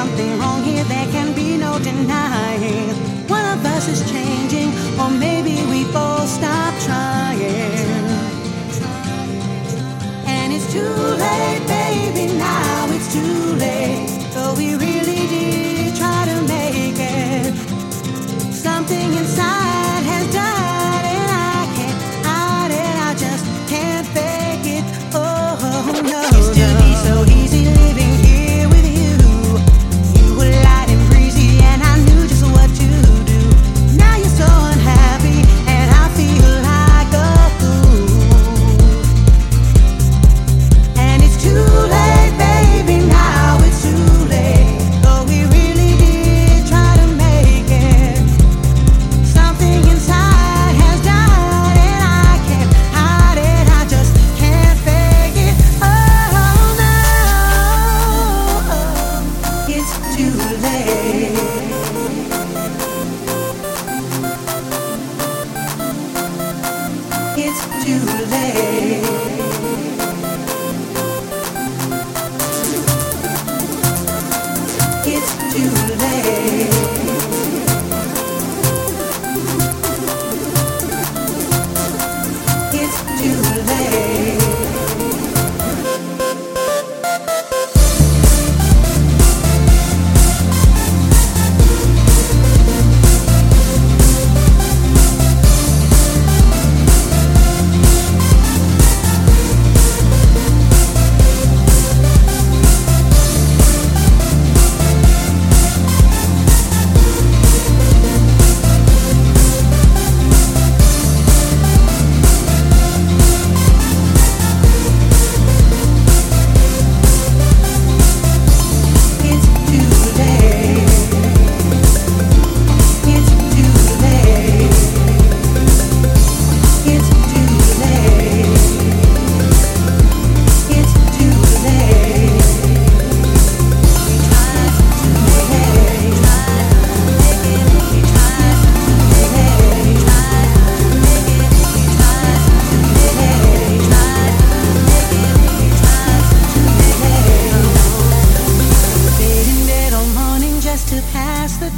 something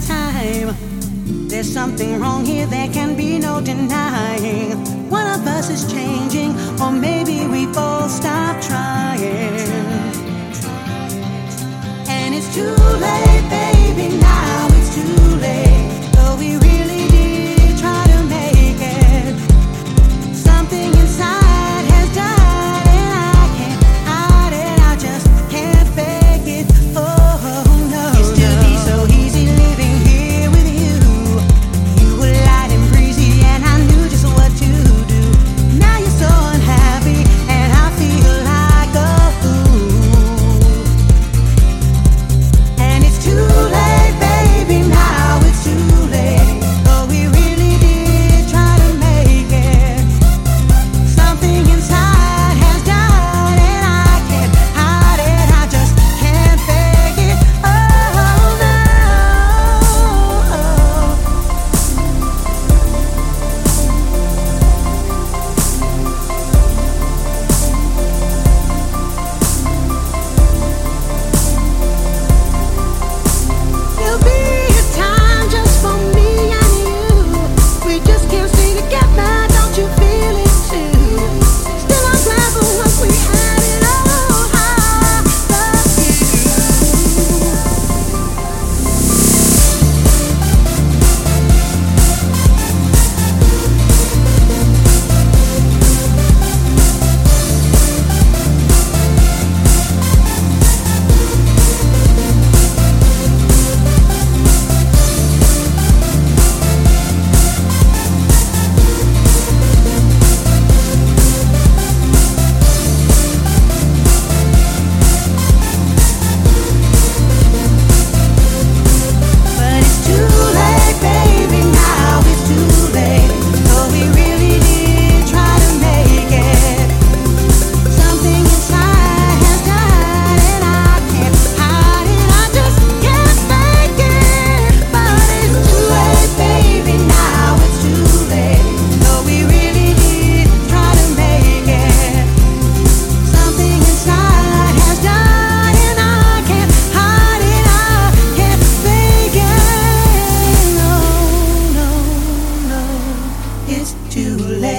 time. There's something wrong here, there can be no denying. One of us is changing, or maybe we both stop trying.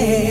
away.